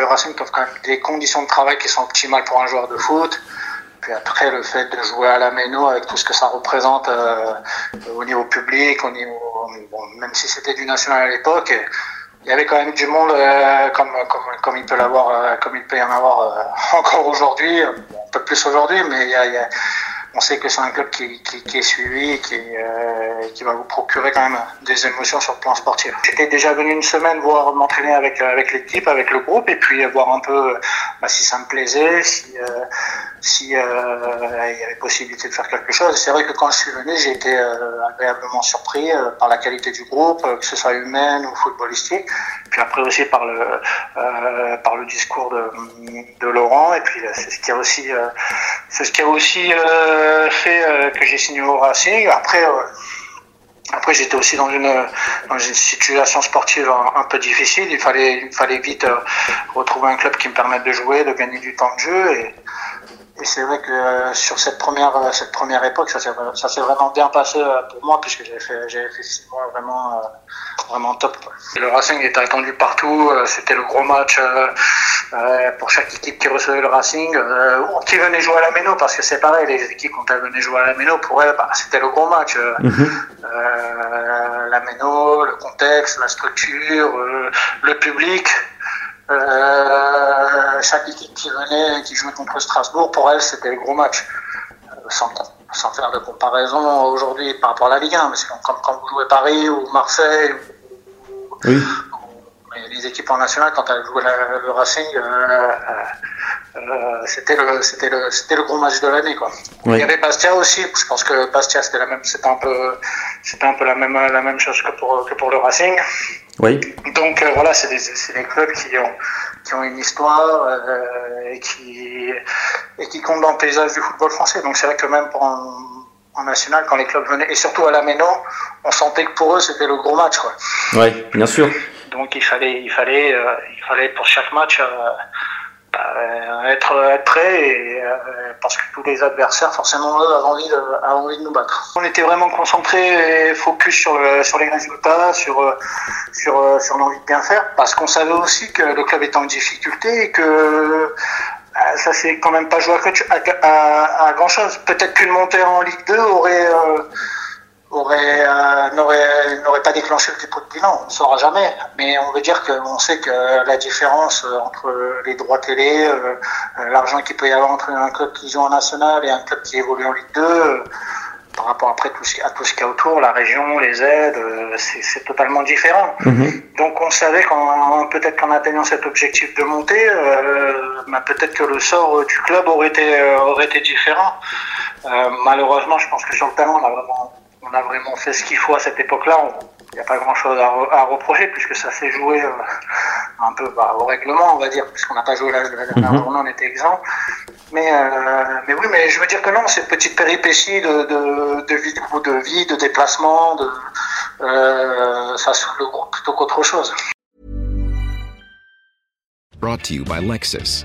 Le Racing offre quand même des conditions de travail qui sont optimales pour un joueur de foot. Puis après, le fait de jouer à la Méno avec tout ce que ça représente euh, au niveau public, au niveau, même si c'était du national à l'époque, il y avait quand même du monde euh, comme, comme, comme il peut euh, comme il peut y en avoir encore aujourd'hui, un peu plus aujourd'hui, mais on sait que c'est un club qui, qui, qui est suivi, qui, euh, qui va vous procurer quand même des émotions sur le plan sportif. J'étais déjà venu une semaine voir m'entraîner avec avec l'équipe, avec le groupe, et puis voir un peu bah, si ça me plaisait, si euh, euh, il y avait possibilité de faire quelque chose. C'est vrai que quand je suis venu, j'ai été euh, agréablement surpris euh, par la qualité du groupe, euh, que ce soit humaine ou footballistique. Puis après aussi par le euh, par le discours de, Laurent. Et puis euh, c'est ce qui a aussi euh, c'est ce qui a aussi euh, fait euh, que j'ai signé au Racing. Après. Après, j'étais aussi dans une, dans une situation sportive un, peu difficile. Il fallait, il fallait vite euh, retrouver un club qui me permette de jouer, de gagner du temps de jeu. Et, et c'est vrai que euh, sur cette première, euh, cette première époque, ça s'est, vraiment bien passé euh, pour moi, puisque j'avais fait, fait six mois vraiment, vraiment top. Et le Racing était attendu partout. C'était le gros match euh, pour chaque équipe qui recevait le Racing, euh, ou qui venait jouer à la Méno, parce que c'est pareil, les équipes quand elles venaient jouer à la Méno, pour elles, bah, c'était le gros match. euh, euh, la méno, le contexte, la structure, le public. Chaque équipe qui venait, qui jouait contre Strasbourg, pour elle, c'était le gros match. Sans, sans faire de comparaison aujourd'hui par rapport à la Ligue 1, mais c'est comme quand vous jouez Paris ou Marseille, Oui. Équipes en national, quand elles jouaient la- le Racing, euh, euh, euh, c'était le, c'était le, c'était le gros match de l'année, quoi. Oui. Il y avait Bastia aussi. Je pense que Bastia, c'était la même, c'était un peu, c'était un peu la même, la même chose que pour, que pour le Racing. Oui. Donc voilà, c'est des, c'est des clubs qui ont, qui ont une histoire euh, et qui, et qui comptent dans le paysage du football français. Donc c'est vrai que même pour un, en national, quand les clubs venaient, et surtout à la Méno, on sentait que pour eux c'était le gros match. Oui, bien sûr. Donc il fallait, il fallait, euh, il fallait pour chaque match euh, bah, être, prêt euh, parce que tous les adversaires, forcément, eux, avaient envie de, nous battre. On était vraiment concentrés et focus sur, le, sur les résultats, sur, l'envie de bien faire, parce qu'on savait aussi que le club était en difficulté et que ça s'est quand même pas joué à, grand chose. Peut-être qu'une montée en Ligue 2 aurait, aurait, euh, n'aurait, n'aurait pas déclenché le dépôt de bilan. On ne saura jamais. Mais on veut dire qu'on sait que la différence euh, entre les droits télé, euh, euh, l'argent qu'il peut y avoir entre un club qui joue en national et un club qui évolue en Ligue 2, euh, par rapport après tout ce, à tout ce qu'il y a autour, la région, les aides, c'est, totalement différent. Mhm. Donc on savait qu'en peut-être qu'en atteignant cet objectif de montée, bah, peut-être que le sort du club aurait été aurait été différent. Malheureusement, je pense que sur le terrain, on a vraiment on a vraiment fait ce qu'il faut à cette époque-là. Il n'y a pas grand-chose à, re- à reprocher puisque ça s'est joué euh, un peu bah, au règlement, on va dire, puisqu'on n'a pas joué la, la dernière journée, on était exempt. Mais, euh, mais oui, mais je veux dire que non, cette petite péripétie de, de, de vie, de vie, de déplacement, de, euh, ça le groupe plutôt qu'autre chose. Brought to you by Lexus.